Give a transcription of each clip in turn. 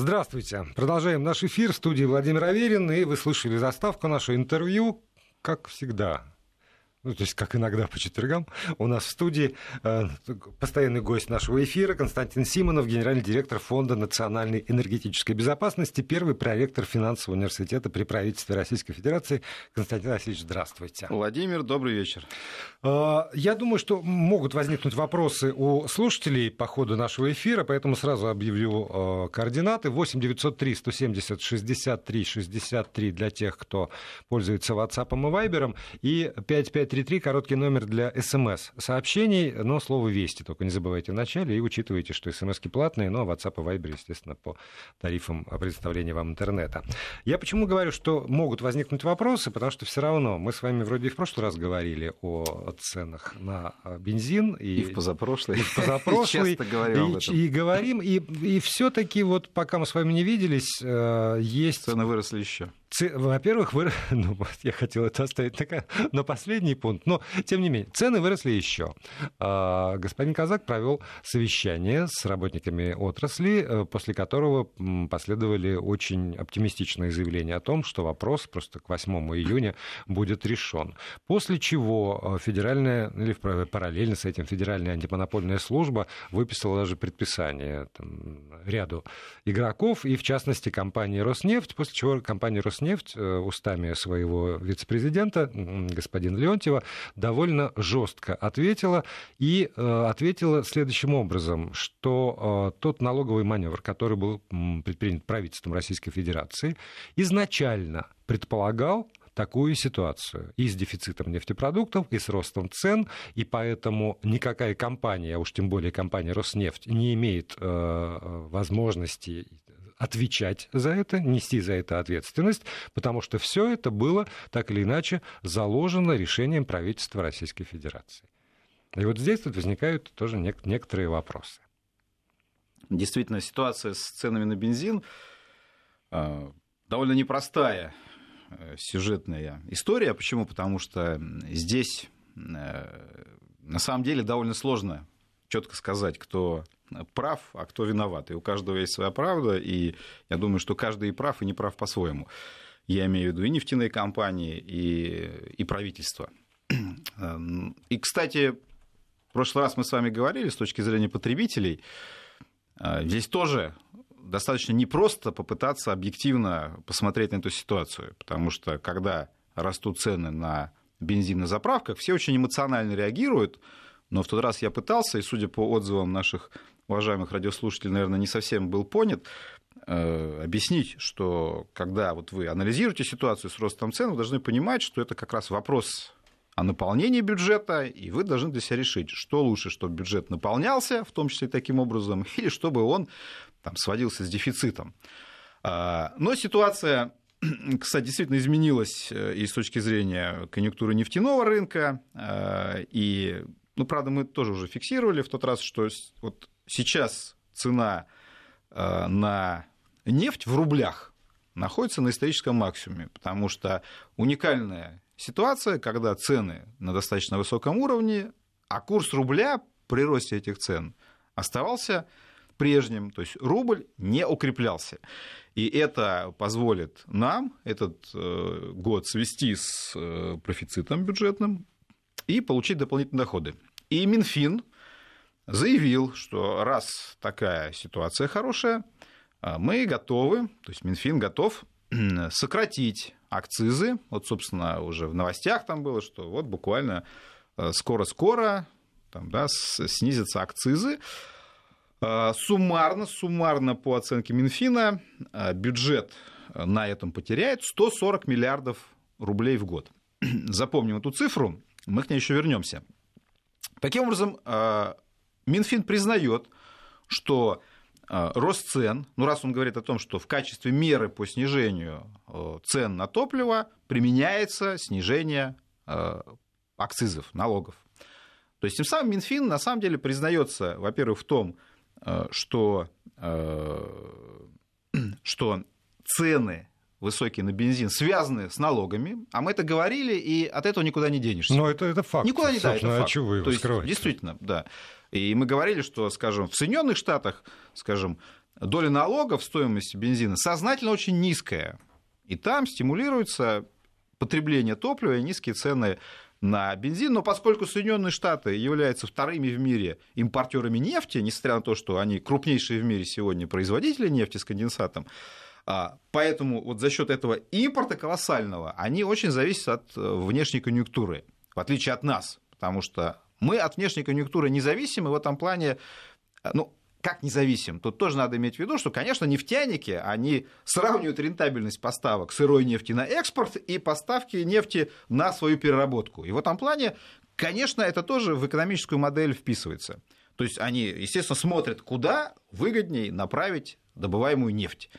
Здравствуйте. Продолжаем наш эфир в студии Владимир Аверин. И вы слышали заставку нашего интервью, как всегда, ну, то есть, как иногда по четвергам, у нас в студии э, постоянный гость нашего эфира Константин Симонов, генеральный директор Фонда национальной энергетической безопасности, первый проректор финансового университета при правительстве Российской Федерации. Константин Васильевич, здравствуйте. Владимир, добрый вечер. Э, я думаю, что могут возникнуть вопросы у слушателей по ходу нашего эфира, поэтому сразу объявлю э, координаты. 8 903 170 63 63 для тех, кто пользуется WhatsApp и Viber, и 55 5533, короткий номер для СМС-сообщений, но слово «Вести» только не забывайте в начале и учитывайте, что СМСки платные, но WhatsApp и Viber, естественно, по тарифам предоставления вам интернета. Я почему говорю, что могут возникнуть вопросы, потому что все равно мы с вами вроде и в прошлый раз говорили о ценах на бензин. И, и в позапрошлый. И в позапрошлый. Часто говорим и, и говорим, и, и все-таки вот пока мы с вами не виделись, э, есть... Цены выросли еще. Во-первых, вы... ну, я хотел это оставить на, на последний пункт, но тем не менее, цены выросли еще. А, господин Казак провел совещание с работниками отрасли, э, после которого последовали очень оптимистичные заявления о том, что вопрос просто к 8 июня будет решен. После чего э, федеральная, или параллельно с этим федеральная антимонопольная служба выписала даже предписание там, ряду игроков, и в частности компании «Роснефть», после чего компания «Роснефть» Роснефть э, устами своего вице-президента, господина Леонтьева, довольно жестко ответила и э, ответила следующим образом, что э, тот налоговый маневр, который был предпринят правительством Российской Федерации, изначально предполагал такую ситуацию и с дефицитом нефтепродуктов, и с ростом цен, и поэтому никакая компания, а уж тем более компания Роснефть, не имеет э, возможности отвечать за это, нести за это ответственность, потому что все это было так или иначе заложено решением правительства Российской Федерации. И вот здесь тут возникают тоже некоторые вопросы. Действительно, ситуация с ценами на бензин а, довольно непростая э, сюжетная история. Почему? Потому что здесь э, на самом деле довольно сложно четко сказать, кто прав, а кто виноват. И у каждого есть своя правда, и я думаю, что каждый и прав, и не прав по-своему. Я имею в виду и нефтяные компании, и, и правительство. И, кстати, в прошлый раз мы с вами говорили с точки зрения потребителей, а, здесь тоже достаточно непросто попытаться объективно посмотреть на эту ситуацию, потому что когда растут цены на бензин на заправках, все очень эмоционально реагируют, но в тот раз я пытался, и судя по отзывам наших уважаемых радиослушателей, наверное, не совсем был понят, э, объяснить, что когда вот вы анализируете ситуацию с ростом цен, вы должны понимать, что это как раз вопрос о наполнении бюджета, и вы должны для себя решить, что лучше, чтобы бюджет наполнялся, в том числе таким образом, или чтобы он там, сводился с дефицитом. А, но ситуация, кстати, действительно изменилась э, и с точки зрения конъюнктуры нефтяного рынка, э, и, ну, правда, мы тоже уже фиксировали в тот раз, что вот сейчас цена э, на нефть в рублях находится на историческом максимуме, потому что уникальная ситуация, когда цены на достаточно высоком уровне, а курс рубля при росте этих цен оставался прежним, то есть рубль не укреплялся. И это позволит нам этот э, год свести с э, профицитом бюджетным и получить дополнительные доходы. И Минфин заявил, что раз такая ситуация хорошая, а, мы готовы, то есть Минфин готов сократить акцизы. Вот, собственно, уже в новостях там было, что вот буквально э, скоро-скоро там, да, снизятся акцизы. А, суммарно, суммарно по оценке Минфина а, бюджет на этом потеряет 140 миллиардов рублей в год. Запомним эту цифру, мы к ней еще вернемся. Таким образом, Минфин признает, что э, рост цен, ну раз он говорит о том, что в качестве меры по снижению э, цен на топливо применяется снижение э, акцизов, налогов. То есть тем самым Минфин на самом деле признается, во-первых, в том, что, что цены высокие на бензин связаны с налогами, а мы это говорили, и от этого никуда не денешься. Но это, это факт. Никуда не да, это а чего вы его То есть, действительно, да. И мы говорили, что, скажем, в Соединенных Штатах, скажем, доля налогов в стоимости бензина сознательно очень низкая. И там стимулируется потребление топлива и низкие цены на бензин, но поскольку Соединенные Штаты являются вторыми в мире импортерами нефти, несмотря на то, что они крупнейшие в мире сегодня производители нефти с конденсатом, а, поэтому вот за счет этого импорта колоссального они очень зависят от э, внешней конъюнктуры, в отличие от нас, потому что мы от внешней конъюнктуры независимы в этом плане, э, ну, как независим? Тут тоже надо иметь в виду, что, конечно, нефтяники, они сравнивают рентабельность поставок сырой нефти на экспорт и поставки нефти на свою переработку. И в этом плане, конечно, это тоже в экономическую модель вписывается. То есть они, естественно, смотрят, куда выгоднее направить добываемую нефть.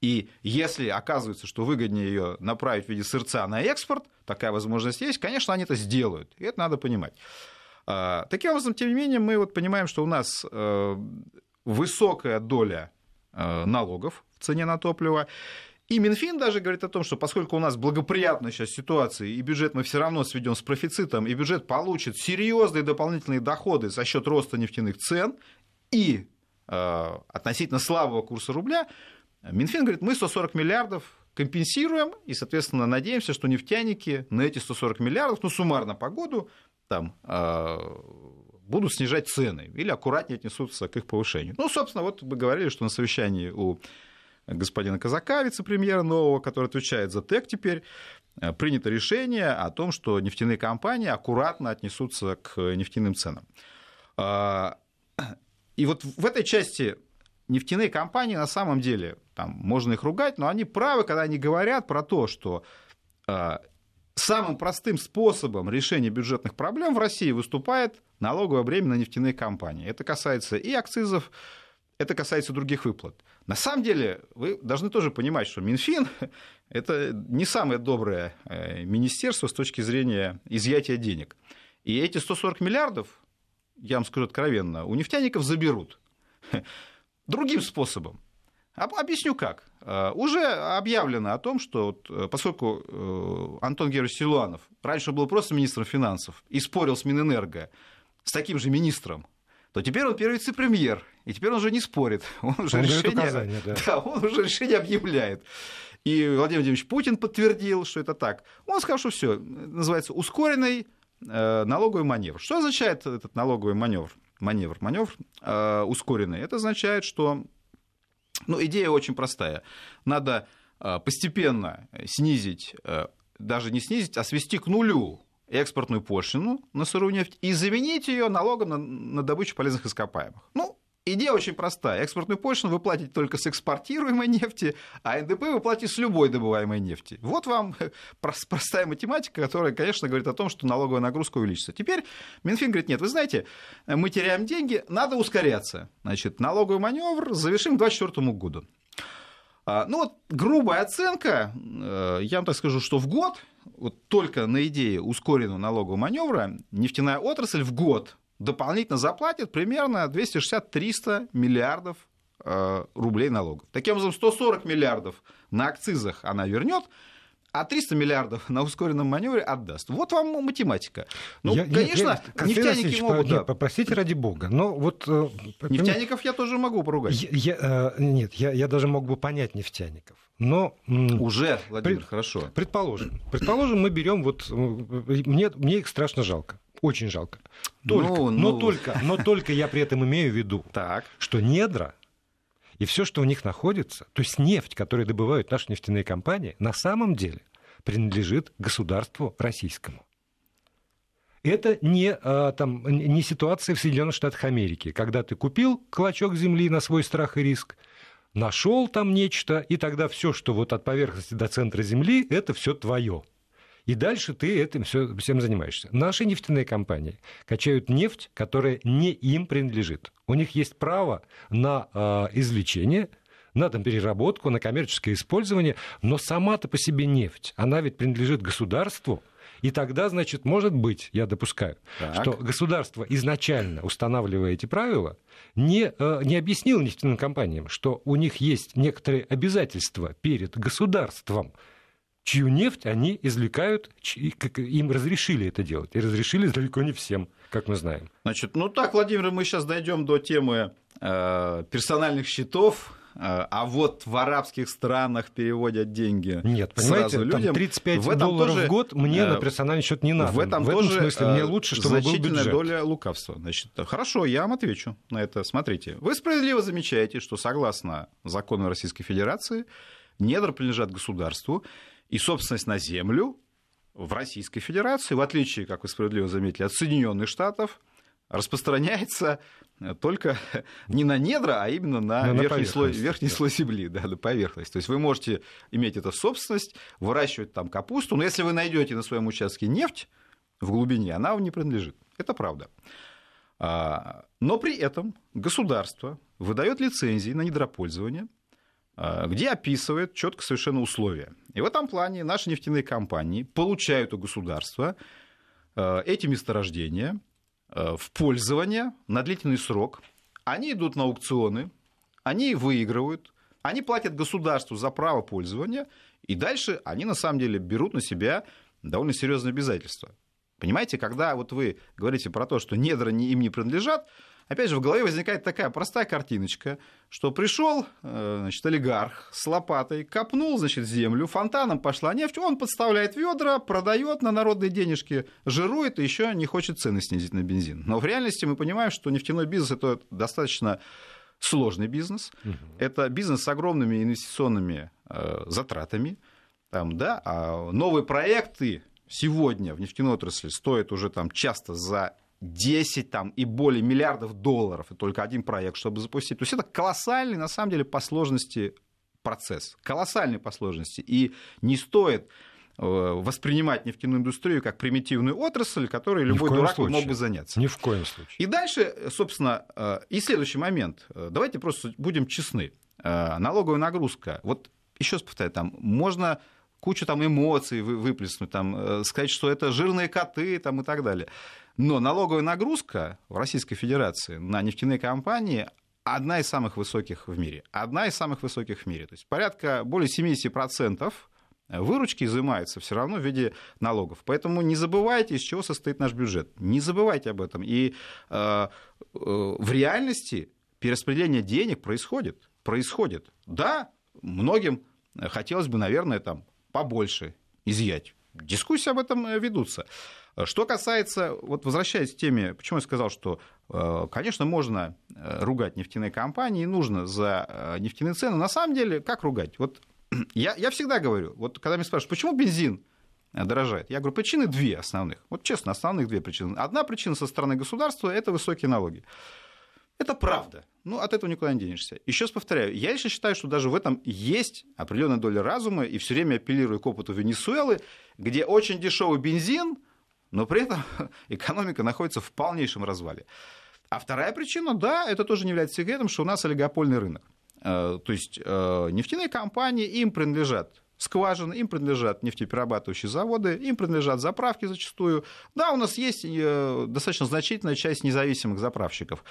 И если оказывается, что выгоднее ее направить в виде сырца на экспорт, такая возможность есть, конечно, они это сделают. И это надо понимать. А, таким образом, тем не менее, мы вот понимаем, что у нас э, высокая доля э, налогов в цене на топливо. И Минфин даже говорит о том, что поскольку у нас благоприятная сейчас ситуация, и бюджет мы все равно сведем с профицитом, и бюджет получит серьезные дополнительные доходы за счет роста нефтяных цен и э, относительно слабого курса рубля, Минфин говорит, мы 140 миллиардов компенсируем, и, соответственно, надеемся, что нефтяники на эти 140 миллиардов, ну, суммарно по году, там, э, будут снижать цены или аккуратнее отнесутся к их повышению. Ну, собственно, вот мы говорили, что на совещании у господина Казака, вице-премьера нового, который отвечает за ТЭК теперь, э, принято решение о том, что нефтяные компании аккуратно отнесутся к нефтяным ценам. А, и вот в этой части нефтяные компании на самом деле, там, можно их ругать, но они правы, когда они говорят про то, что а, самым простым способом решения бюджетных проблем в России выступает налоговое бремя на нефтяные компании. Это касается и акцизов, это касается других выплат. На самом деле, вы должны тоже понимать, что Минфин – это не самое доброе э, министерство с точки зрения изъятия денег. И эти 140 миллиардов, я вам скажу откровенно, у нефтяников заберут. Другим способом. Объясню как. Э, уже объявлено о том, что э, поскольку э, Антон Георгиевич Силуанов раньше был просто министром финансов и спорил с Минэнерго с таким же министром, то теперь он первый вице-премьер, и теперь он уже не спорит. Он уже, он решение, да. Да, он уже решение объявляет. И Владимир Владимирович Путин подтвердил, что это так. Он сказал, что все, называется ускоренный налоговый маневр. Что означает этот налоговый маневр? Маневр, маневр э, ускоренный. Это означает, что ну, идея очень простая. Надо э, постепенно снизить, э, даже не снизить, а свести к нулю экспортную пошлину на сырую нефть и заменить ее налогом на, на добычу полезных ископаемых. Ну, Идея очень простая. Экспортную пошлину вы платите только с экспортируемой нефти, а НДП вы платите с любой добываемой нефти. Вот вам простая математика, которая, конечно, говорит о том, что налоговая нагрузка увеличится. Теперь Минфин говорит, нет, вы знаете, мы теряем деньги, надо ускоряться. Значит, налоговый маневр завершим к 2024 году. А, ну вот грубая оценка, э, я вам так скажу, что в год, вот только на идее ускоренного налогового маневра, нефтяная отрасль в год дополнительно заплатит примерно 260-300 миллиардов э, рублей налогов. Таким образом, 140 миллиардов на акцизах она вернет, а 300 миллиардов на ускоренном маневре отдаст. Вот вам математика. Ну, я, конечно, я, нефтяники могут... Нет, да. Попросите ради бога. Но вот, э, Нефтяников я тоже могу поругать. Я, я, э, нет, я, я даже мог бы понять нефтяников. Но... Уже, Владимир, пред, хорошо. Предположим. Предположим, мы берем вот... Мне, мне их страшно жалко. Очень жалко. Только, ну, но, ну... Только, но только я при этом имею в виду, так. что недра и все, что у них находится, то есть нефть, которую добывают наши нефтяные компании, на самом деле принадлежит государству российскому. Это не, а, там, не ситуация в Соединенных Штатах Америки, когда ты купил клочок земли на свой страх и риск, нашел там нечто, и тогда все, что вот от поверхности до центра земли, это все твое. И дальше ты этим все, всем занимаешься. Наши нефтяные компании качают нефть, которая не им принадлежит. У них есть право на э, извлечение, на там, переработку, на коммерческое использование, но сама-то по себе нефть, она ведь принадлежит государству, и тогда, значит, может быть, я допускаю, так. что государство, изначально устанавливая эти правила, не, э, не объяснило нефтяным компаниям, что у них есть некоторые обязательства перед государством, чью нефть они извлекают, им разрешили это делать. И разрешили далеко не всем, как мы знаем. Значит, ну так, Владимир, мы сейчас дойдем до темы э, персональных счетов, а вот в арабских странах переводят деньги Нет, понимаете, сразу людям. 35 в долларов тоже, в год мне на персональный счет не надо. В этом, в этом тоже смысле мне лучше, чтобы был бюджет. доля лукавства. Значит, хорошо, я вам отвечу на это. Смотрите, вы справедливо замечаете, что согласно закону Российской Федерации недра принадлежат государству, и собственность на землю в Российской Федерации, в отличие, как вы справедливо заметили, от Соединенных Штатов, распространяется только не на недра, а именно на, на верхний, слой, верхний слой земли, да, на поверхность. То есть вы можете иметь это в собственность, выращивать там капусту, но если вы найдете на своем участке нефть в глубине, она вам не принадлежит. Это правда. А, но при этом государство выдает лицензии на недропользование, где описывает четко совершенно условия. И в этом плане наши нефтяные компании получают у государства а, эти месторождения в пользование на длительный срок. Они идут на аукционы, они выигрывают, они платят государству за право пользования, и дальше они на самом деле берут на себя довольно серьезные обязательства. Понимаете, когда вот вы говорите про то, что недра им не принадлежат, опять же, в голове возникает такая простая картиночка, что пришел э, значит, олигарх с лопатой, копнул значит, землю, фонтаном пошла нефть, он подставляет ведра, продает на народные денежки, жирует и еще не хочет цены снизить на бензин. Но в реальности мы понимаем, что нефтяной бизнес это достаточно сложный бизнес. Угу. Это бизнес с огромными инвестиционными э, затратами. Там, да, а новые проекты сегодня в нефтяной отрасли стоит уже там часто за 10 там, и более миллиардов долларов, и только один проект, чтобы запустить. То есть это колоссальный, на самом деле, по сложности процесс. Колоссальный по сложности. И не стоит э, воспринимать нефтяную индустрию как примитивную отрасль, которой любой дурак случае. мог бы заняться. Ни в коем случае. И дальше, собственно, э, и следующий момент. Э, давайте просто будем честны. Налоговая нагрузка. Вот еще раз повторяю, там можно кучу там эмоций выплеснуть, там, э, сказать, что это жирные коты там, и так далее. Но налоговая нагрузка в Российской Федерации на нефтяные компании одна из самых высоких в мире. Одна из самых высоких в мире. То есть порядка более 70% выручки изымается все равно в виде налогов. Поэтому не забывайте, из чего состоит наш бюджет. Не забывайте об этом. И э, э, в реальности перераспределение денег происходит. Происходит. Да, многим хотелось бы, наверное, там, побольше изъять. Дискуссии об этом э, ведутся. Что касается, вот возвращаясь к теме, почему я сказал, что, э, конечно, можно э, ругать нефтяные компании, нужно за нефтяные цены. На самом деле, как ругать? Вот я, я всегда говорю, вот когда меня спрашивают, почему бензин дорожает, я говорю, причины две основных. Вот честно, основных две причины. Одна причина со стороны государства – это высокие налоги. Это правда. Ну, от этого никуда не денешься. Еще раз повторяю, я лично считаю, что даже в этом есть определенная доля разума, и все время апеллирую к опыту Венесуэлы, где очень дешевый бензин, но при этом экономика находится в полнейшем развале. А вторая причина, да, это тоже не является секретом, что у нас олигопольный рынок. Э, то есть э, нефтяные компании, им принадлежат скважины, им принадлежат нефтеперерабатывающие заводы, им принадлежат заправки зачастую. Да, у нас есть э, достаточно значительная часть независимых заправщиков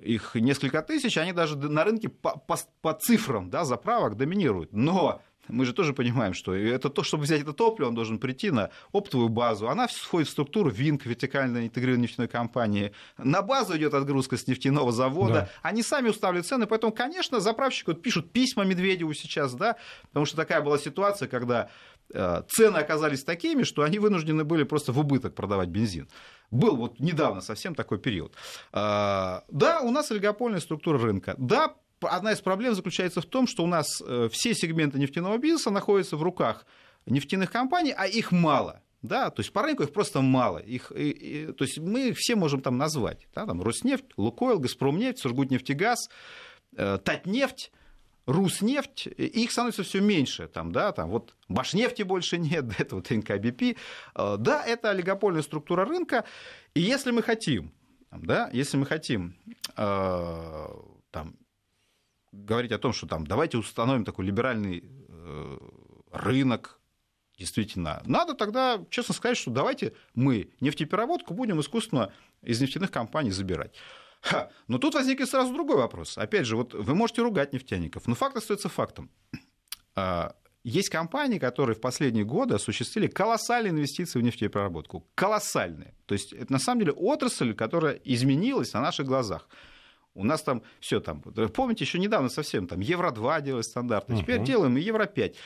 их несколько тысяч, они даже на рынке по, по, по цифрам да, заправок доминируют. Но мы же тоже понимаем, что это то, чтобы взять это топливо, он должен прийти на оптовую базу. Она входит в структуру ВИНК, вертикально интегрированной нефтяной компании. На базу идет отгрузка с нефтяного завода. Да. Они сами уставляют цены. Поэтому, конечно, заправщики вот пишут письма Медведеву сейчас, да, потому что такая была ситуация, когда э, цены оказались такими, что они вынуждены были просто в убыток продавать бензин. Был вот недавно совсем такой период. А, да, у нас олигопольная структура рынка. Да, одна из проблем заключается в том, что у нас э, все сегменты нефтяного бизнеса находятся в руках нефтяных компаний, а их мало. Да, то есть по рынку их просто мало. Их, и, и, то есть мы их все можем там назвать. Да, там Роснефть, Лукойл, Газпромнефть, Сургутнефтегаз, э, Татнефть. Руснефть, их становится все меньше, там, да, там вот Башнефти больше нет, это вот НКБП. Э, да, это олигопольная структура рынка, и если мы хотим, да, если мы хотим э, там, говорить о том, что там, давайте установим такой либеральный э, рынок, действительно, надо тогда честно сказать, что давайте мы нефтепереработку будем искусственно из нефтяных компаний забирать. Ха. Но тут возникнет сразу другой вопрос. Опять же, вот вы можете ругать нефтяников, но факт остается фактом. А, есть компании, которые в последние годы осуществили колоссальные инвестиции в нефтепереработку. Колоссальные. То есть это на самом деле отрасль, которая изменилась на наших глазах. У нас там все там, помните, еще недавно совсем там Евро-2 делали стандарты, угу. теперь делаем и Евро-5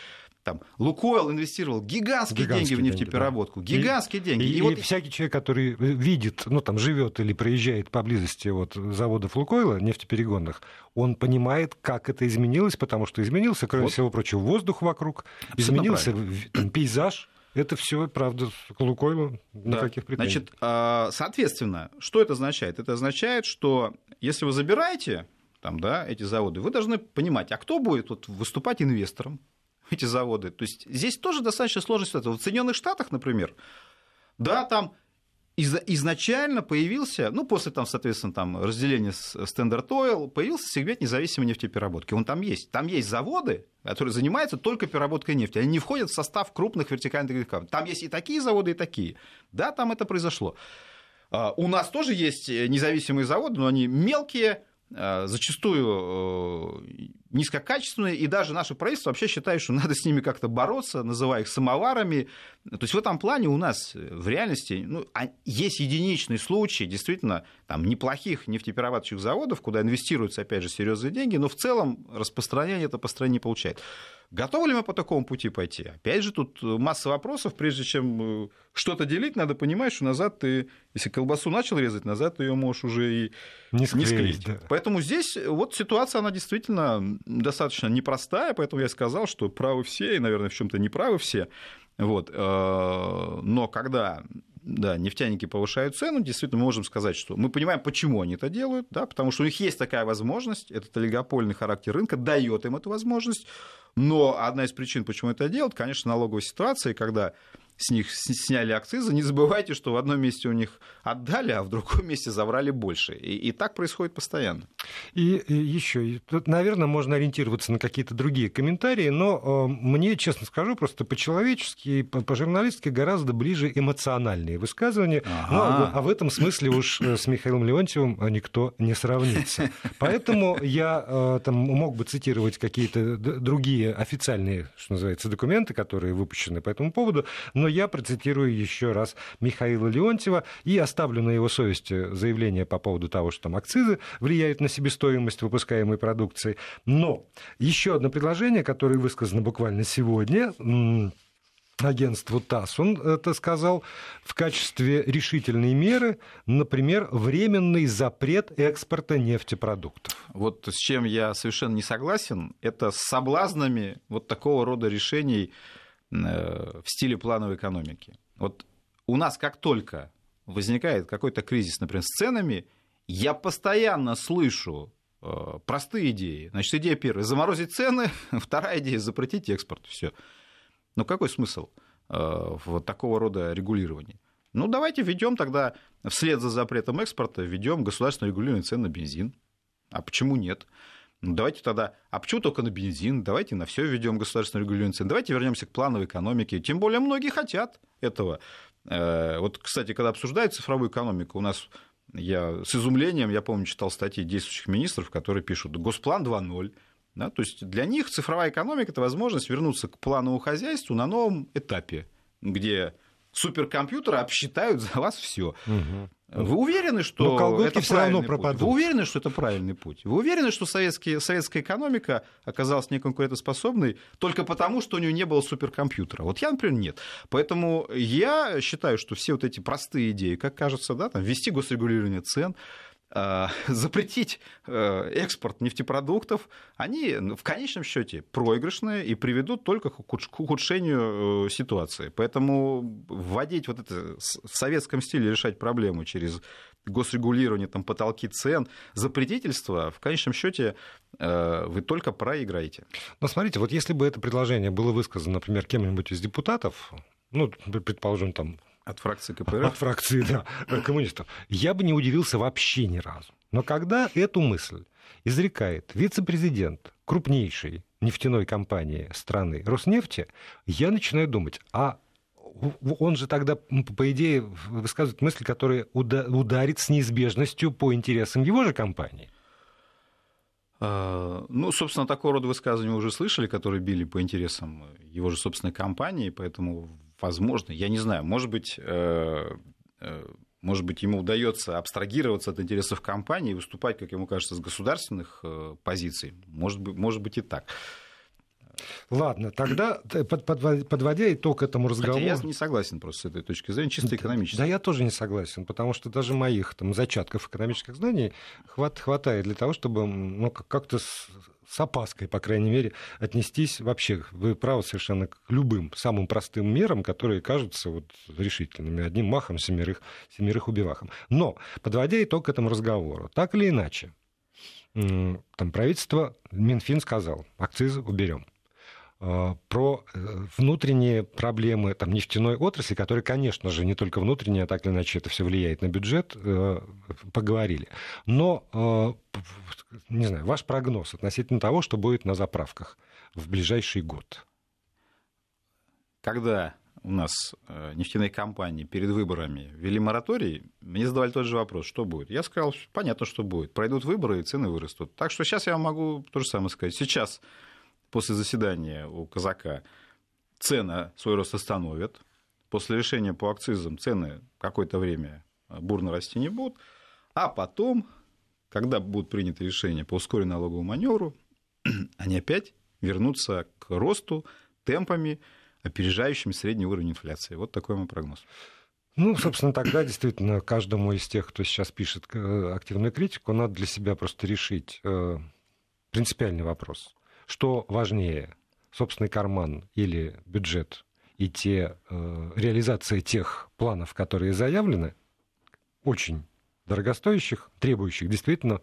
там, Лукойл инвестировал гигантские, гигантские деньги в нефтепереработку. Деньги, да. Гигантские и, деньги. И, и, и вот... всякий человек, который видит, ну, там, живет или проезжает поблизости вот, заводов Лукойла, нефтеперегонных, он понимает, как это изменилось, потому что изменился, кроме вот. всего прочего, воздух вокруг, изменился там, пейзаж. Это все, правда, к Лукойлу никаких да. претензий. Значит, а, соответственно, что это означает? Это означает, что если вы забираете там, да, эти заводы, вы должны понимать, а кто будет вот, выступать инвестором, эти заводы. То есть здесь тоже достаточно сложная ситуация. В Соединенных Штатах, например, да, там из- изначально появился, ну, после, там, соответственно, там, разделения Standard Oil, появился сегмент независимой нефтепереработки. Он там есть. Там есть заводы, которые занимаются только переработкой нефти. Они не входят в состав крупных вертикальных компаний. Там есть и такие заводы, и такие. Да, там это произошло. А, у нас тоже есть независимые заводы, но они мелкие, а, зачастую э, низкокачественные, и даже наше правительство вообще считает, что надо с ними как-то бороться, называя их самоварами. То есть в этом плане у нас в реальности ну, а, есть единичные случаи, действительно, там, неплохих нефтеперерабатывающих заводов, куда инвестируются, опять же, серьезные деньги, но в целом распространение это по стране не получает. Готовы ли мы по такому пути пойти? Опять же, тут масса вопросов. Прежде чем э, что-то делить, надо понимать, что назад ты, если колбасу начал резать, назад ты ее можешь уже и не склеить. Не склеить. Да. Поэтому здесь вот ситуация, она действительно достаточно непростая, поэтому я сказал, что правы все, и, наверное, в чем-то неправы все. Вот. Э, но когда да, нефтяники повышают цену, действительно, мы можем сказать, что мы понимаем, почему они это делают, да, потому что у них есть такая возможность, этот олигопольный характер рынка дает им эту возможность, но одна из причин, почему это делают, конечно, налоговая ситуация, когда с них сняли акцизы, не забывайте, что в одном месте у них отдали, а в другом месте забрали больше. И, и так происходит постоянно. И, и еще, тут, наверное, можно ориентироваться на какие-то другие комментарии, но э, мне, честно скажу, просто по-человечески, по-журналистски гораздо ближе эмоциональные высказывания. Ага. Ну, а, а в этом смысле уж э, с Михаилом Леонтьевым никто не сравнится. Поэтому я э, там, мог бы цитировать какие-то другие официальные, что называется, документы, которые выпущены по этому поводу, но я процитирую еще раз Михаила Леонтьева и оставлю на его совести заявление по поводу того, что там акцизы влияют на себестоимость выпускаемой продукции. Но еще одно предложение, которое высказано буквально сегодня, агентству ТАСС. Он это сказал в качестве решительной меры, например, временный запрет экспорта нефтепродуктов. Вот с чем я совершенно не согласен, это с соблазнами вот такого рода решений в стиле плановой экономики. Вот у нас как только возникает какой-то кризис, например, с ценами, я постоянно слышу э, простые идеи. Значит, идея первая – заморозить цены, вторая идея – запретить экспорт. Все. Но какой смысл э, в такого рода регулировании? Ну, давайте введем тогда, вслед за запретом экспорта, введем государственное регулирование цен на бензин. А почему нет? Давайте тогда, а почему только на бензин? Давайте на все введем государственную регулирование. Давайте вернемся к плановой экономике. Тем более многие хотят этого. Э, вот, кстати, когда обсуждают цифровую экономику, у нас я с изумлением, я помню, читал статьи действующих министров, которые пишут «Госплан 2.0». Да, то есть для них цифровая экономика – это возможность вернуться к плановому хозяйству на новом этапе, где суперкомпьютеры обсчитают за вас все. Угу. Вы уверены, что Но это все равно пропадут. Путь? Вы уверены, что это правильный путь? Вы уверены, что советские, советская экономика оказалась неконкурентоспособной только потому, что у нее не было суперкомпьютера? Вот я, например, нет. Поэтому я считаю, что все вот эти простые идеи, как кажется, да, там, ввести госрегулирование цен, Э, запретить э, экспорт нефтепродуктов, они в конечном счете проигрышные и приведут только к ухудшению э, ситуации. Поэтому вводить вот это в советском стиле решать проблему через госрегулирование, там, потолки цен, запретительство, в конечном счете вы только проиграете. Но смотрите, вот если бы это предложение было высказано, например, кем-нибудь из депутатов, ну, предположим, там, от фракции КПРФ? От фракции, да, коммунистов. Я бы не удивился вообще ни разу. Но когда эту мысль изрекает вице-президент крупнейшей нефтяной компании страны Роснефти, я начинаю думать, а он же тогда, по идее, высказывает мысль, которая ударит с неизбежностью по интересам его же компании. А, ну, собственно, такого рода высказывания вы уже слышали, которые били по интересам его же собственной компании, поэтому возможно, я не знаю, может быть, э, э, может быть, ему удается абстрагироваться от интересов компании и выступать, как ему кажется, с государственных э, позиций. Может быть, может быть и так. Ладно, тогда подводя итог этому разговору... Хотя я не согласен просто с этой точки зрения, чисто экономически. Да, я тоже не согласен, потому что даже моих там, зачатков экономических знаний хват, хватает для того, чтобы ну, как-то с, опаской, по крайней мере, отнестись вообще, вы правы совершенно, к любым самым простым мерам, которые кажутся вот решительными, одним махом семерых, семерых убивахом. Но, подводя итог этому разговору, так или иначе, там правительство, Минфин сказал, акцизы уберем. Э, про э, внутренние проблемы там, нефтяной отрасли, которые, конечно же, не только внутренние, а так или иначе это все влияет на бюджет, э, поговорили. Но, не знаю, ваш прогноз относительно того, что будет на заправках в ближайший год. Когда у нас нефтяные компании перед выборами ввели мораторий, мне задавали тот же вопрос, что будет. Я сказал, понятно, что будет. Пройдут выборы, и цены вырастут. Так что сейчас я могу то же самое сказать. Сейчас после заседания у казака цены свой рост остановят. После решения по акцизам цены какое-то время бурно расти не будут. А потом, когда будут приняты решения по ускоренному налоговому маневру, они опять вернутся к росту темпами, опережающими средний уровень инфляции. Вот такой мой прогноз. Ну, собственно, тогда действительно каждому из тех, кто сейчас пишет э, активную критику, надо для себя просто решить э, принципиальный вопрос что важнее, собственный карман или бюджет и те, э, реализация тех планов, которые заявлены, очень дорогостоящих, требующих действительно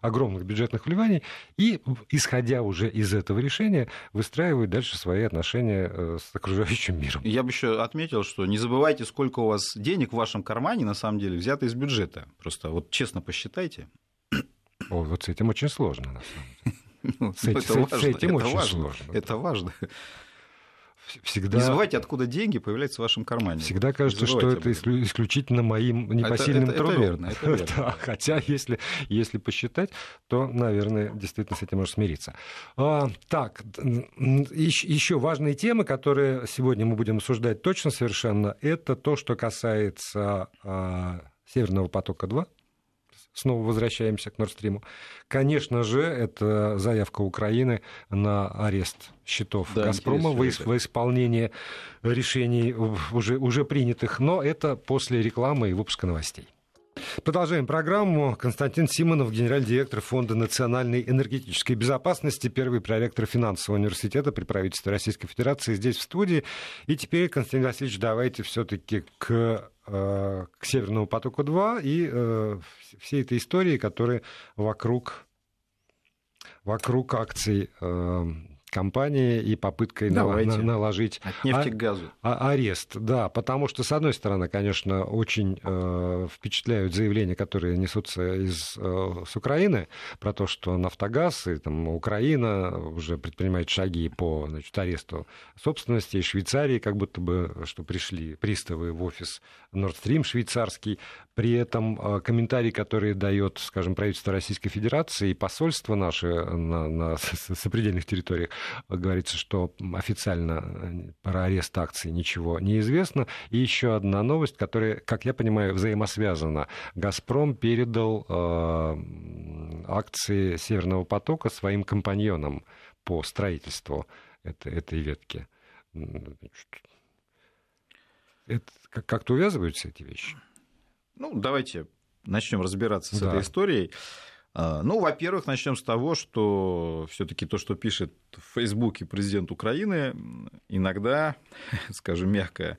огромных бюджетных вливаний, и, исходя уже из этого решения, выстраивают дальше свои отношения э, с окружающим миром. Я бы еще отметил, что не забывайте, сколько у вас денег в вашем кармане, на самом деле, взято из бюджета. Просто вот честно посчитайте. О, вот с этим очень сложно, на самом деле. Ну, с, это с, важно, с этим это очень важно, сложно. Это важно. Всегда... Не забывайте, откуда деньги появляются в вашем кармане. Всегда кажется, что это исключительно моим непосильным это, это, трудом. Это верно, это верно. да, хотя, если, если посчитать, то, наверное, действительно с этим можно смириться. А, так, еще важные темы, которые сегодня мы будем обсуждать точно совершенно, это то, что касается а, Северного потока-2 снова возвращаемся к Нордстриму. Конечно же, это заявка Украины на арест счетов да, «Газпрома» во, во исполнение решений уже, уже принятых, но это после рекламы и выпуска новостей. Продолжаем программу. Константин Симонов, генеральный директор Фонда национальной энергетической безопасности, первый проректор финансового университета при правительстве Российской Федерации здесь в студии. И теперь, Константин Васильевич, давайте все-таки к Э, к Северному потоку-2 и э, всей этой истории, которая вокруг, вокруг акций э, компании и попыткой Давайте. наложить От нефти к газу. А, арест. Да, потому что, с одной стороны, конечно, очень э, впечатляют заявления, которые несутся из, э, с Украины, про то, что «Нафтогаз» и там, Украина уже предпринимает шаги по значит, аресту собственности, и Швейцарии как будто бы, что пришли приставы в офис Nord Stream швейцарский, при этом э, комментарий, который дает, скажем, правительство Российской Федерации и посольство наше на, на сопредельных территориях, говорится, что официально э, про арест акций ничего не известно. И еще одна новость, которая, как я понимаю, взаимосвязана. «Газпром» передал э, акции «Северного потока» своим компаньонам по строительству этой, этой ветки. Это как-то увязываются эти вещи? Ну, давайте начнем разбираться с да. этой историей. А, ну, во-первых, начнем с того, что все-таки то, что пишет в Фейсбуке президент Украины, иногда, скажем мягко,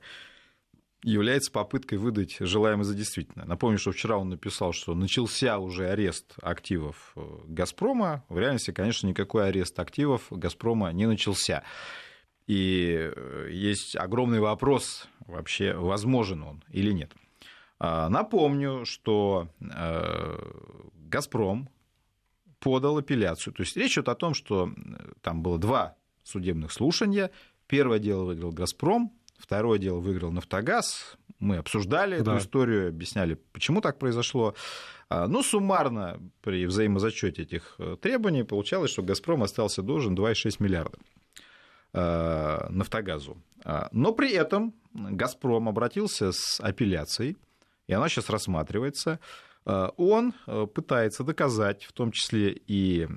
является попыткой выдать желаемое за действительное. Напомню, что вчера он написал, что начался уже арест активов э, «Газпрома». В реальности, конечно, никакой арест активов «Газпрома» не начался. И э, есть огромный вопрос, вообще возможен он или нет. А, напомню, что э, «Газпром» подал апелляцию. То есть речь идет о том, что там было два судебных слушания. Первое дело выиграл «Газпром», второе дело выиграл «Нафтогаз». Мы обсуждали да. эту историю, объясняли, почему так произошло. А, ну, суммарно при взаимозачете этих э, требований получалось, что «Газпром» остался должен 2,6 миллиарда э, «Нафтогазу». А, но при этом «Газпром» обратился с апелляцией и она сейчас рассматривается, он пытается доказать, в том числе и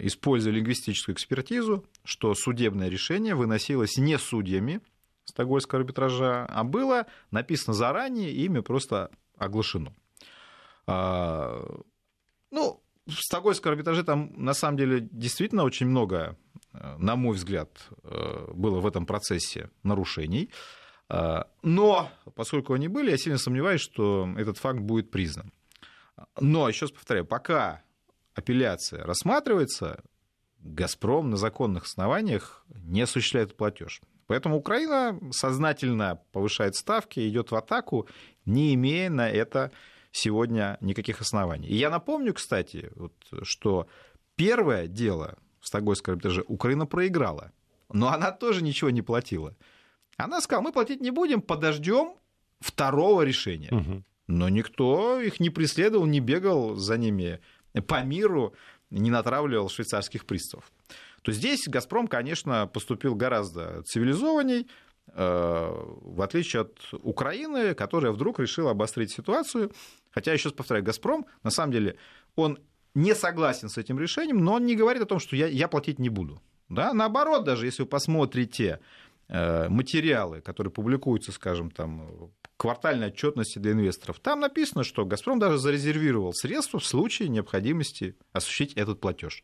используя лингвистическую экспертизу, что судебное решение выносилось не судьями Стокгольмского арбитража, а было написано заранее, и ими просто оглашено. Ну, в Стокгольмском арбитраже там на самом деле действительно очень много, э, на мой взгляд, э, было в этом процессе нарушений. Э, но поскольку они были, я сильно сомневаюсь, что этот факт будет признан. Но, еще раз повторяю, пока апелляция рассматривается, «Газпром» на законных основаниях не осуществляет платеж. Поэтому Украина сознательно повышает ставки, идет в атаку, не имея на это сегодня никаких оснований. И я напомню, кстати, вот, что первое дело в Стокгольмском арбитраже Украина проиграла, но она тоже ничего не платила. Она сказала, мы платить не будем, подождем второго решения. Угу. Но никто их не преследовал, не бегал за ними по миру, не натравливал швейцарских приставов. То здесь «Газпром», конечно, поступил гораздо цивилизованней, э, в отличие от Украины, которая вдруг решила обострить ситуацию Хотя, еще раз повторяю, «Газпром», на самом деле, он не согласен с этим решением, но он не говорит о том, что я, я платить не буду. Да? Наоборот, даже если вы посмотрите материалы, которые публикуются, скажем, там, квартальной отчетности для инвесторов, там написано, что «Газпром» даже зарезервировал средства в случае необходимости осуществить этот платеж.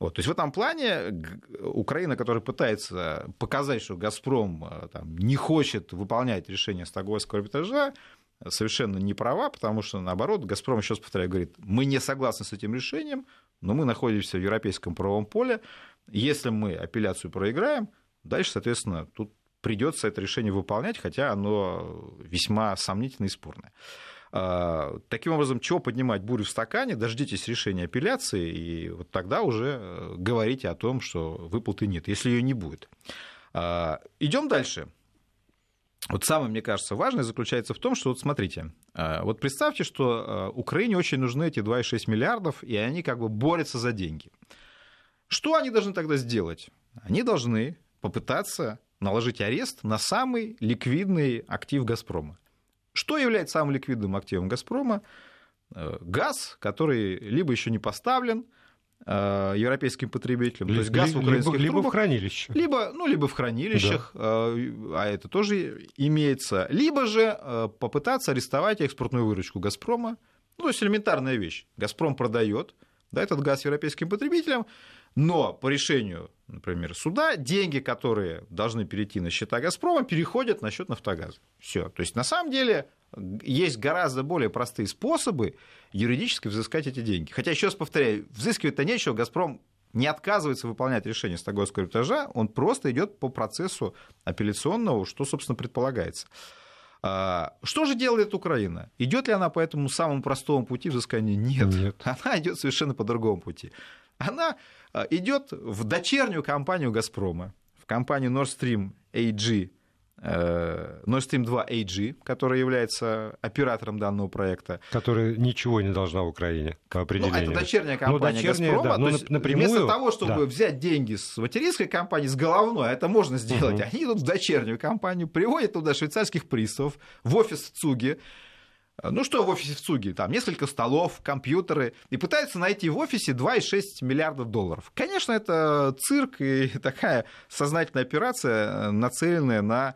Вот, то есть в этом плане Украина, которая пытается показать, что «Газпром» э, там, не хочет выполнять решение Стокгольмского арбитража, совершенно не права, потому что, наоборот, «Газпром», еще раз повторяю, говорит, мы не согласны с этим решением, но мы находимся в европейском правовом поле. Если мы апелляцию проиграем, дальше, соответственно, тут придется это решение выполнять, хотя оно весьма сомнительное и спорное. А, таким образом, чего поднимать бурю в стакане, дождитесь решения апелляции, и вот тогда уже э, говорите о том, что выплаты нет, если ее не будет. А, Идем дальше вот самое, мне кажется, важное заключается в том, что, вот смотрите, э, вот представьте, что Украине очень нужны эти 2,6 миллиардов, и они как бы борются за деньги. Что они должны тогда сделать? Они должны попытаться наложить арест на самый ликвидный актив «Газпрома». Что является самым ликвидным активом «Газпрома»? Э, газ, который либо еще не поставлен – Э, европейским потребителям. Либо, то есть газ в украинских либо, трубах, либо в хранилищах. Либо, ну, либо в хранилищах, да. Э, а это тоже имеется. Либо же попытаться арестовать экспортную выручку «Газпрома». Ну, то есть элементарная вещь. «Газпром» продает да, этот газ европейским потребителям, но по решению, например, суда, деньги, которые должны перейти на счета «Газпрома», переходят на счет «Нафтогаза». Все. То есть, на самом деле, есть гораздо более простые способы юридически взыскать эти деньги. Хотя, еще раз повторяю, взыскивать-то нечего, «Газпром» не отказывается выполнять решение Стокгольмского арбитража, он просто идет по процессу апелляционного, что, собственно, предполагается. А, что же делает Украина? Идет ли она по этому самому простому пути взыскания? Нет. Нет. Она идет совершенно по другому пути. Она а, идет в дочернюю компанию Газпрома, в компанию Nord Stream AG, Э, Nord Stream 2 AG, которая является оператором данного проекта. Которая ничего не должна в Украине по определению. Ну, это дочерняя ну, компания ну, дочерняя, «Газпрома». Да, но есть, напрямую, вместо того, чтобы да. взять деньги с материнской компании, с головной, это можно сделать, угу. они идут в дочернюю компанию, приводят туда швейцарских приставов, в офис в ЦУГе, ну что в офисе в ЦУГе? Там несколько столов, компьютеры. И пытаются найти в офисе 2,6 миллиардов долларов. Конечно, это цирк и такая сознательная операция, нацеленная на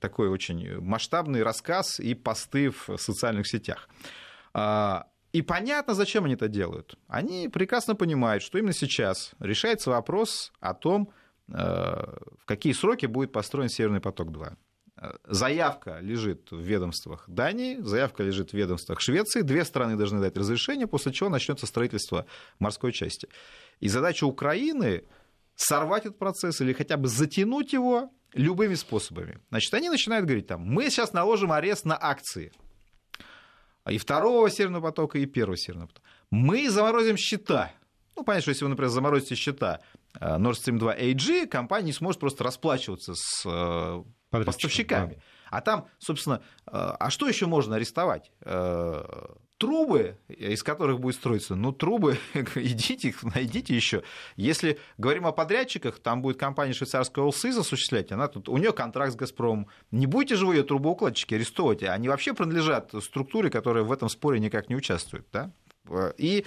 такой очень масштабный рассказ и посты в социальных сетях. А, и понятно, зачем они это делают. Они прекрасно понимают, что именно сейчас решается вопрос о том, э, в какие сроки будет построен Северный поток-2. Заявка лежит в ведомствах Дании, заявка лежит в ведомствах Швеции. Две страны должны дать разрешение, после чего начнется строительство морской части. И задача Украины сорвать этот процесс или хотя бы затянуть его любыми способами. Значит, они начинают говорить там, мы сейчас наложим арест на акции и второго Северного потока, и первого Северного потока. Мы заморозим счета. Ну, понятно, что если вы, например, заморозите счета э, Nord Stream 2 AG, компания не сможет просто расплачиваться с э, поставщиками. А там, собственно, э, а что еще можно арестовать? Э, трубы, из которых будет строиться, ну, трубы, идите их, найдите еще. Если говорим о подрядчиках, там будет компания швейцарская Олсыз осуществлять, она тут, у нее контракт с «Газпромом». Не будете же вы ее трубоукладчики арестовывать, они вообще принадлежат структуре, которая в этом споре никак не участвует, да? И,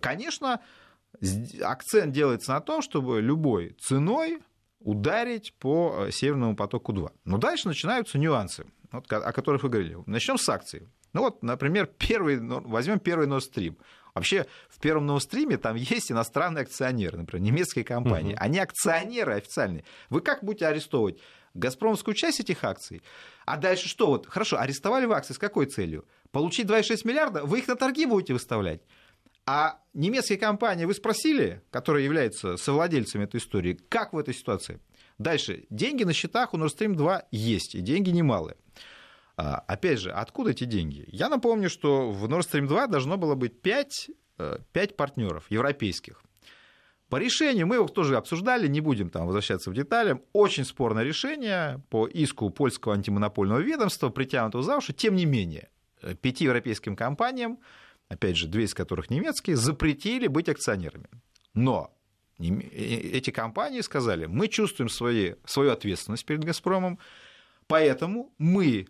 конечно, акцент делается на том, чтобы любой ценой ударить по Северному потоку-2. Но дальше начинаются нюансы, вот, о которых вы говорили. Начнем с акций. Ну вот, например, первый, ну, возьмем первый Nord Stream. Вообще в первом Stream там есть иностранные акционеры, например, немецкие компании. Угу. Они акционеры официальные. Вы как будете арестовывать? Газпромовскую часть этих акций? А дальше что? Вот, хорошо, арестовали в акции с какой целью? Получить 2,6 миллиарда? Вы их на торги будете выставлять? А немецкие компании, вы спросили, которые являются совладельцами этой истории, как в этой ситуации? Дальше. Деньги на счетах у Nord Stream 2 есть, и деньги немалые. А, опять же, откуда эти деньги? Я напомню, что в Nord Stream 2 должно было быть 5, 5 э, партнеров европейских. По решению, мы его тоже обсуждали, не будем там возвращаться в детали, очень спорное решение по иску польского антимонопольного ведомства, притянутого за уши, тем не менее, э, пяти европейским компаниям, опять же, две из которых немецкие, запретили быть акционерами. Но э, эти компании сказали, мы чувствуем свои, свою ответственность перед «Газпромом», поэтому мы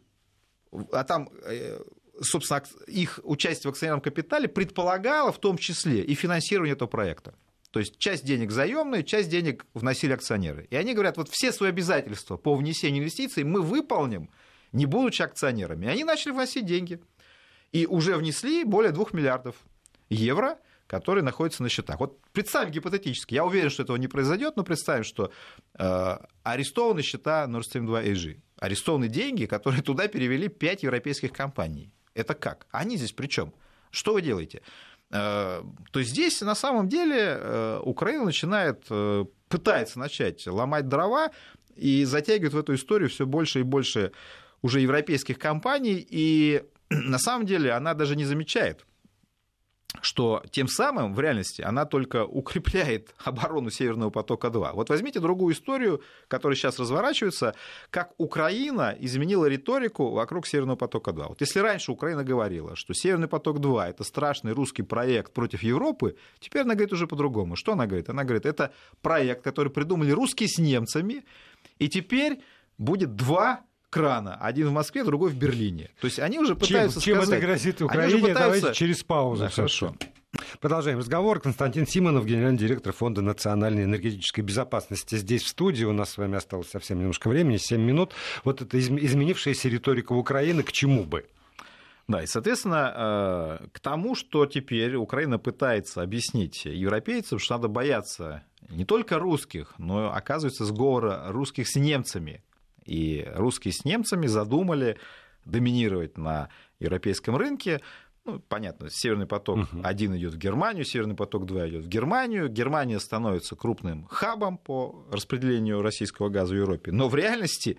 а там э, собственно, их участие в акционерном капитале предполагало в том числе и финансирование этого проекта. То есть часть денег заемные, часть денег вносили акционеры. И они говорят, вот все свои обязательства по внесению инвестиций мы выполним, не будучи акционерами. И они начали вносить деньги. И уже внесли более 2 миллиардов евро, которые находятся на счетах. Вот представим гипотетически, я уверен, что этого не произойдет, но представим, что э, арестованы счета Nord Stream 2 AG арестованы деньги, которые туда перевели 5 европейских компаний. Это как? Они здесь при чем? Что вы делаете? Э, то здесь на самом деле э, Украина начинает, э, пытается начать ломать дрова и затягивает в эту историю все больше и больше уже европейских компаний, и на самом деле она даже не замечает, что тем самым в реальности она только укрепляет оборону Северного потока-2. Вот возьмите другую историю, которая сейчас разворачивается, как Украина изменила риторику вокруг Северного потока-2. Вот если раньше Украина говорила, что Северный поток-2 это страшный русский проект против Европы, теперь она говорит уже по-другому. Что она говорит? Она говорит, это проект, который придумали русские с немцами, и теперь будет два крана. Один в Москве, другой в Берлине. То есть они уже пытаются чем, сказать... Чем это грозит Украине? Пытаются... Давайте через паузу. Да, хорошо. Продолжаем разговор. Константин Симонов, генеральный директор Фонда национальной энергетической безопасности. Здесь в студии у нас с вами осталось совсем немножко времени, 7 минут. Вот эта изменившаяся риторика в Украине к чему бы? Да, и, соответственно, э, к тому, что теперь Украина пытается объяснить европейцам, что надо бояться не только русских, но, оказывается, сговора русских с немцами, и русские с немцами задумали доминировать на европейском рынке. Ну, понятно, Северный поток uh-huh. один идет в Германию, Северный поток 2 идет в Германию. Германия становится крупным хабом по распределению российского газа в Европе. Но в реальности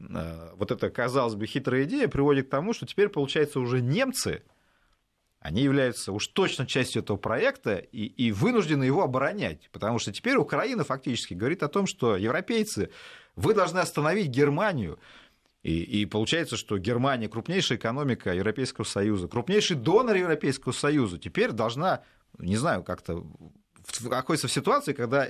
э, вот эта, казалось бы, хитрая идея приводит к тому, что теперь, получается, уже немцы, они являются уж точно частью этого проекта и, и вынуждены его оборонять. Потому что теперь Украина фактически говорит о том, что европейцы вы должны остановить Германию. И, и получается, что Германия крупнейшая экономика Европейского Союза, крупнейший донор Европейского Союза, теперь должна, не знаю, как-то в ситуации, когда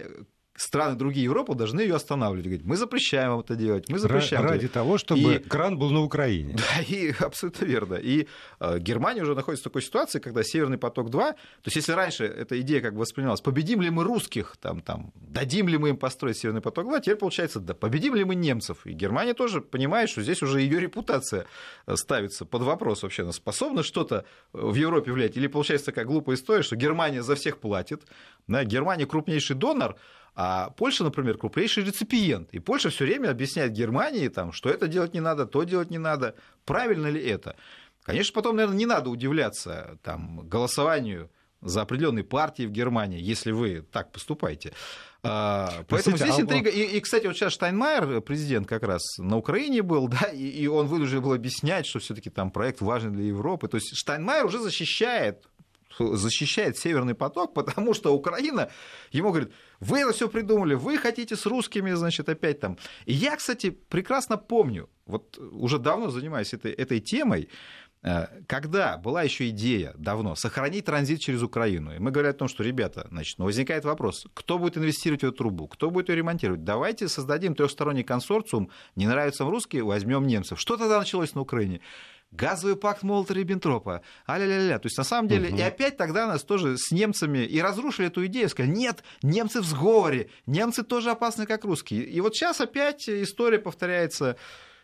страны другие Европы должны ее останавливать. Говорить, мы запрещаем вам это делать, мы запрещаем. Ради это того, чтобы и... кран был на Украине. Да, и абсолютно верно. И э, Германия уже находится в такой ситуации, когда Северный поток-2, то есть если раньше эта идея как бы воспринималась, победим ли мы русских, там, там, дадим ли мы им построить Северный поток-2, теперь получается, да, победим ли мы немцев. И Германия тоже понимает, что здесь уже ее репутация э, ставится под вопрос вообще, она способна что-то в Европе влиять. Или получается такая глупая история, что Германия за всех платит, да, Германия крупнейший донор, а Польша, например, крупнейший реципиент. И Польша все время объясняет Германии, там, что это делать не надо, то делать не надо. Правильно ли это? Конечно, потом, наверное, не надо удивляться там, голосованию за определенные партии в Германии, если вы так поступаете. А, поэтому Простите, здесь а интрига. И, и, кстати, вот сейчас Штайнмайер, президент как раз на Украине был, да, и, и он вынужден был объяснять, что все-таки там проект важен для Европы. То есть Штайнмайер уже защищает защищает Северный поток, потому что Украина ему говорит, вы это все придумали, вы хотите с русскими, значит, опять там. И я, кстати, прекрасно помню, вот уже давно занимаюсь этой, этой темой, Э, когда была еще идея давно сохранить транзит через Украину, и мы говорили о том, что, ребята, значит, ну, возникает вопрос, кто будет инвестировать в эту трубу, кто будет ее ремонтировать? Давайте создадим трехсторонний консорциум, не нравятся русские, возьмем немцев. Что тогда началось на Украине? Газовый пакт Молотова-Риббентропа, а-ля-ля-ля. То есть, на самом деле, угу. и опять тогда нас тоже с немцами и разрушили эту идею, сказали, нет, немцы в сговоре, немцы тоже опасны, как русские. И вот сейчас опять история повторяется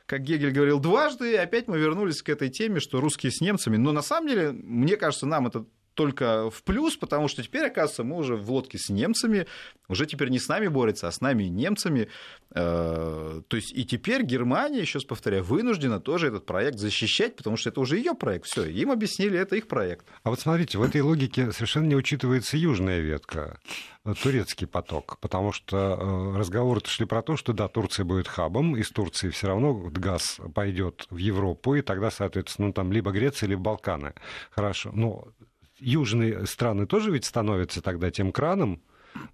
как Гегель говорил дважды, опять мы вернулись к этой теме, что русские с немцами. Но на самом деле, мне кажется, нам это только в плюс, потому что теперь, оказывается, мы уже в лодке с немцами, уже теперь не с нами борется, а с нами и немцами. Э, то есть и теперь Германия, еще раз повторяю, вынуждена тоже этот проект защищать, потому что это уже ее проект. Все, им объяснили, это их проект. А вот смотрите, в этой логике совершенно не учитывается южная ветка э, турецкий поток, потому что э, разговоры шли про то, что да, Турция будет хабом, из Турции все равно газ пойдет в Европу, и тогда, соответственно, ну, там либо Греция, либо Балканы. Хорошо, но южные страны тоже ведь становятся тогда тем краном,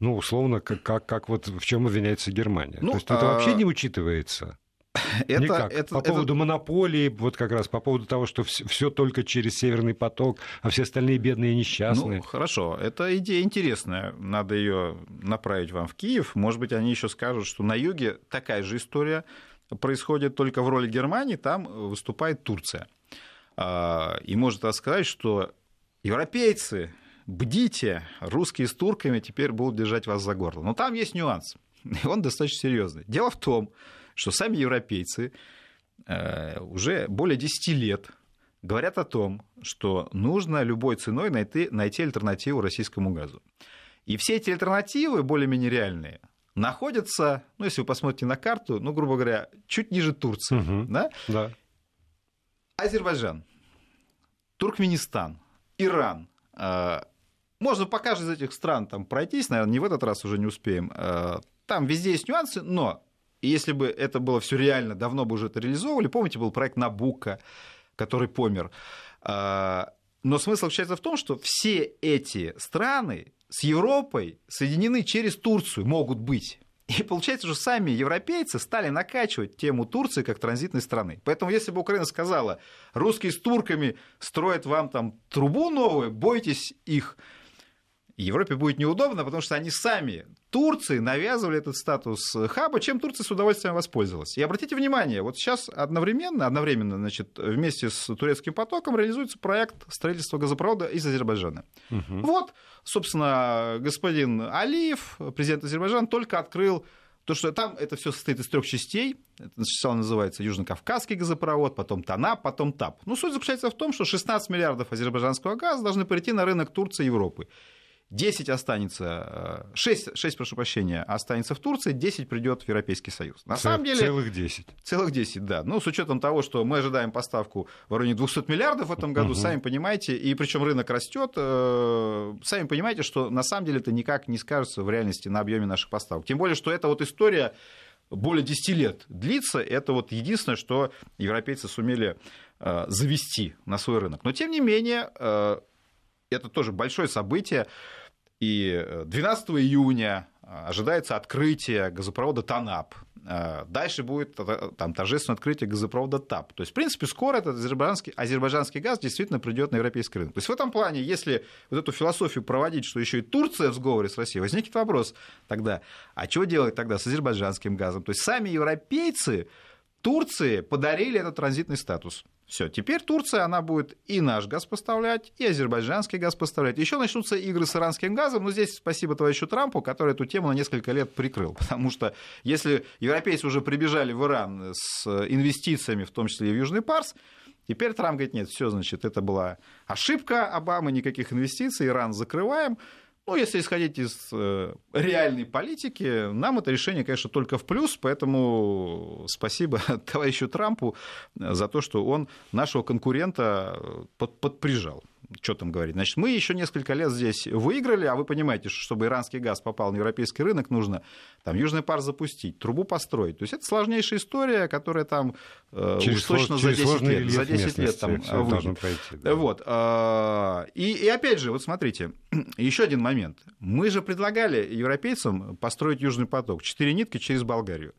ну, условно, как, как, как вот в чем обвиняется Германия. Ну, То есть это а... вообще не учитывается. Это, Никак. Это, по поводу это... монополии, вот как раз по поводу того, что все только через Северный поток, а все остальные бедные и несчастные. Ну, хорошо, эта идея интересная, надо ее направить вам в Киев. Может быть, они еще скажут, что на юге такая же история происходит только в роли Германии, там выступает Турция. А, и может сказать, что Европейцы, бдите, русские с турками теперь будут держать вас за горло. Но там есть нюанс, и он достаточно серьезный. Дело в том, что сами европейцы э, уже более 10 лет говорят о том, что нужно любой ценой найти, найти альтернативу российскому газу. И все эти альтернативы, более-менее реальные, находятся, ну, если вы посмотрите на карту, ну, грубо говоря, чуть ниже Турции. Угу, да? Да. Азербайджан, Туркменистан, Иран. Э, можно по каждой из этих стран там пройтись, наверное, не в этот раз уже не успеем. Э, там везде есть нюансы, но если бы это было все реально, давно бы уже это реализовывали. Помните, был проект Набука, который помер. Э, но смысл заключается в том, что все эти страны с Европой соединены через Турцию, могут быть. И получается, что сами европейцы стали накачивать тему Турции как транзитной страны. Поэтому если бы Украина сказала, русские с турками строят вам там трубу новую, бойтесь их, Европе будет неудобно, потому что они сами, Турции, навязывали этот статус хаба, чем Турция с удовольствием воспользовалась. И обратите внимание, вот сейчас одновременно, одновременно значит, вместе с турецким потоком реализуется проект строительства газопровода из Азербайджана. Угу. Вот, собственно, господин Алиев, президент Азербайджана, только открыл то, что там это все состоит из трех частей. Это сначала называется Южно-Кавказский газопровод, потом ТАНАП, потом ТАП. Ну, суть заключается в том, что 16 миллиардов азербайджанского газа должны перейти на рынок Турции и Европы. 10 останется, 6, э, 6, прошу прощения, останется в Турции, 10 придет в Европейский Союз. На Цел, самом деле... Целых 10. Целых 10, да. Ну, с учетом того, что мы ожидаем поставку в районе 200 миллиардов в этом году, угу. сами понимаете, и причем рынок растет, э, сами понимаете, что на самом деле это никак не скажется в реальности на объеме наших поставок. Тем более, что эта вот история более 10 лет длится, это вот единственное, что европейцы сумели э, завести на свой рынок. Но, тем не менее, это тоже большое событие. И 12 июня а, ожидается открытие газопровода ТАНАП. А, дальше будет там, торжественное открытие газопровода ТАП. То есть, в принципе, скоро этот азербайджанский, азербайджанский газ действительно придет на европейский рынок. То есть, в этом плане, если вот эту философию проводить, что еще и Турция в сговоре с Россией, возникнет вопрос тогда, а что делать тогда с азербайджанским газом? То есть, сами европейцы Турции подарили этот транзитный статус. Все, теперь Турция, она будет и наш газ поставлять, и азербайджанский газ поставлять. Еще начнутся игры с иранским газом, но здесь спасибо товарищу Трампу, который эту тему на несколько лет прикрыл. Потому что если европейцы уже прибежали в Иран с инвестициями, в том числе и в Южный Парс, Теперь Трамп говорит, нет, все, значит, это была ошибка Обамы, никаких инвестиций, Иран закрываем. Ну, если исходить из э, реальной политики, нам это решение, конечно, только в плюс, поэтому спасибо товарищу Трампу за то, что он нашего конкурента под, подприжал что там говорить. Значит, мы еще несколько лет здесь выиграли, а вы понимаете, что чтобы иранский газ попал на европейский рынок, нужно там южный пар запустить, трубу построить. То есть это сложнейшая история, которая там э, через уж точно за 10 лет, за 10 лет там выйдет. Пройти, да. Вот. А, и, и опять же, вот смотрите, еще один момент. Мы же предлагали европейцам построить Южный поток, четыре нитки через Болгарию.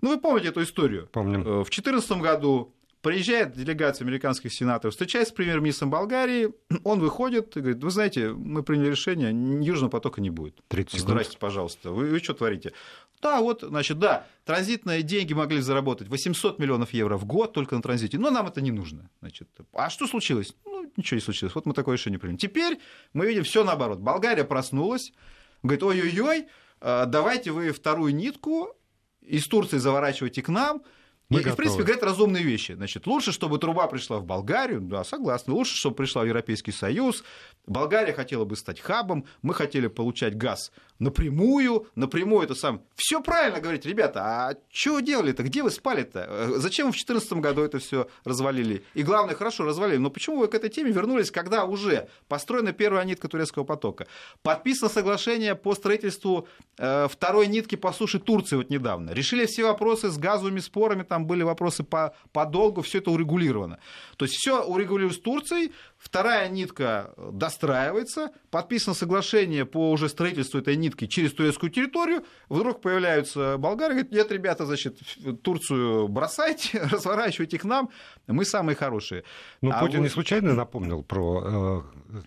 Ну, вы помните эту историю? Помним. Э, в 2014 году приезжает делегация американских сенаторов, встречается с премьер-министром Болгарии, он выходит и говорит, вы знаете, мы приняли решение, Южного потока не будет. 30 Здрасте, пожалуйста, вы, вы что творите? Да, вот, значит, да, транзитные деньги могли заработать 800 миллионов евро в год только на транзите, но нам это не нужно. Значит, а что случилось? Ну, ничего не случилось. Вот мы такое решение приняли. Теперь мы видим все наоборот. Болгария проснулась, говорит, ой-ой-ой, а, давайте вы вторую нитку из Турции заворачивайте к нам, мы и, готовы. в принципе, говорят разумные вещи. Значит, лучше, чтобы труба пришла в Болгарию, да, согласны. Лучше, чтобы пришла в Европейский Союз. Болгария хотела бы стать хабом, мы хотели получать газ напрямую, напрямую это сам. Все правильно говорите, ребята, а что делали-то? Где вы спали-то? Э, зачем вы в 2014 году это все развалили? И главное, хорошо развалили, но почему вы к этой теме вернулись, когда уже построена первая нитка турецкого потока? Подписано соглашение по строительству э, второй нитки по суше Турции вот недавно. Решили все вопросы с газовыми спорами, там были вопросы по, по долгу, все это урегулировано. То есть все урегулировано с Турцией, вторая нитка достраивается, подписано соглашение по уже строительству этой нитки через турецкую территорию, вдруг появляются болгары, говорят, нет, ребята, значит, Турцию бросайте, разворачивайте к нам, мы самые хорошие. Ну, а Путин вот... не случайно напомнил про э,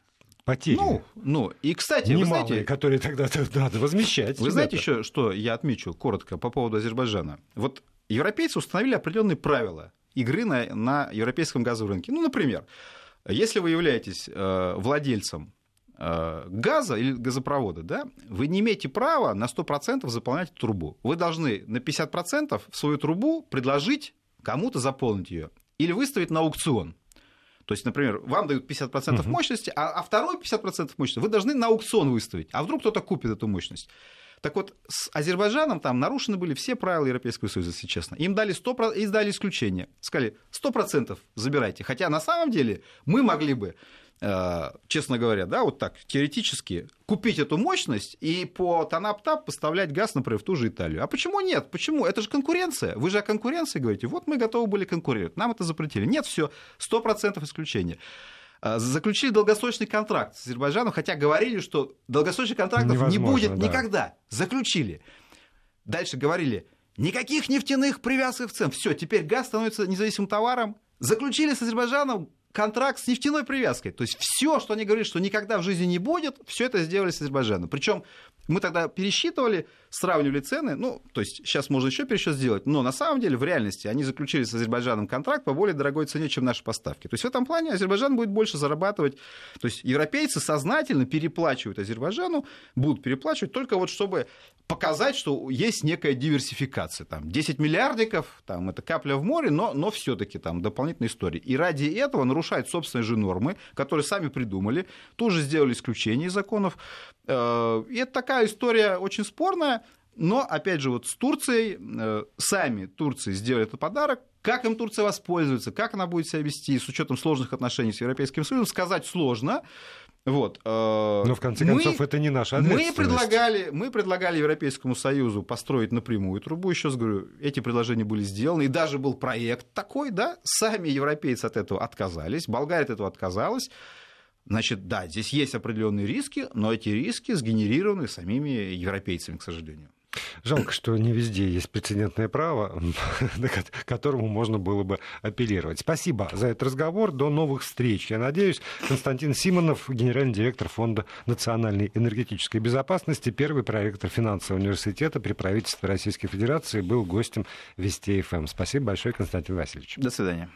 потери. Ну, ну, и, кстати, Немалые, вы знаете... которые тогда надо возмещать. Вы ребята. знаете еще, что я отмечу коротко по поводу Азербайджана? Вот европейцы установили определенные правила игры на, на европейском газовом рынке. Ну, например, если вы являетесь э, владельцем э, газа или газопровода, да, вы не имеете права на 100% заполнять трубу. Вы должны на 50% в свою трубу предложить кому-то заполнить ее или выставить на аукцион. То есть, например, вам дают 50% uh-huh. мощности, а, а второй 50% мощности вы должны на аукцион выставить. А вдруг кто-то купит эту мощность? Так вот, с Азербайджаном там нарушены были все правила Европейского Союза, если честно. Им дали, 100%, им дали исключение. Сказали, 100% забирайте. Хотя на самом деле мы могли бы э, честно говоря, да, вот так, теоретически, купить эту мощность и по Танаптап поставлять газ, например, в ту же Италию. А почему нет? Почему? Это же конкуренция. Вы же о конкуренции говорите. Вот мы готовы были конкурировать. Нам это запретили. Нет, все, 100% исключения. А, заключили долгосрочный контракт с Азербайджаном, хотя говорили, что долгосрочных контрактов Невозможно, не будет да. никогда. Заключили. Дальше говорили, никаких нефтяных привязок цен. Все, теперь газ становится независимым товаром. Заключили с Азербайджаном контракт с нефтяной привязкой. То есть все, что они говорили, что никогда в жизни не будет, все это сделали с Азербайджаном. Причем мы тогда пересчитывали, сравнивали цены, ну, то есть сейчас можно еще пересчет сделать, но на самом деле в реальности они заключили с Азербайджаном контракт по более дорогой цене, чем наши поставки. То есть в этом плане Азербайджан будет больше зарабатывать. То есть европейцы сознательно переплачивают Азербайджану, будут переплачивать только вот чтобы показать, что есть некая диверсификация. Там 10 миллиардиков, там это капля в море, но, но все-таки там дополнительная история. И ради этого нарушают собственные же нормы, которые сами придумали, тоже сделали исключение из законов. Э, и это такая история очень спорная, но, опять же, вот с Турцией, э, сами Турции сделали этот подарок, как им Турция воспользуется, как она будет себя вести с учетом сложных отношений с Европейским Союзом, сказать сложно. Вот. Э, но в конце концов мы, это не наша ответственность. Мы предлагали, мы предлагали Европейскому Союзу построить напрямую трубу. Еще раз говорю, эти предложения были сделаны, и даже был проект такой, да, сами европейцы от этого отказались, Болгария от этого отказалась. Значит, да, здесь есть определенные риски, но эти риски сгенерированы самими европейцами, к сожалению. Жалко, что не везде есть прецедентное право, к которому можно было бы апеллировать. Спасибо за этот разговор. До новых встреч. Я надеюсь, Константин Симонов, генеральный директор Фонда национальной энергетической безопасности, первый проректор финансового университета при правительстве Российской Федерации, был гостем Вести ФМ. Спасибо большое, Константин Васильевич. До свидания.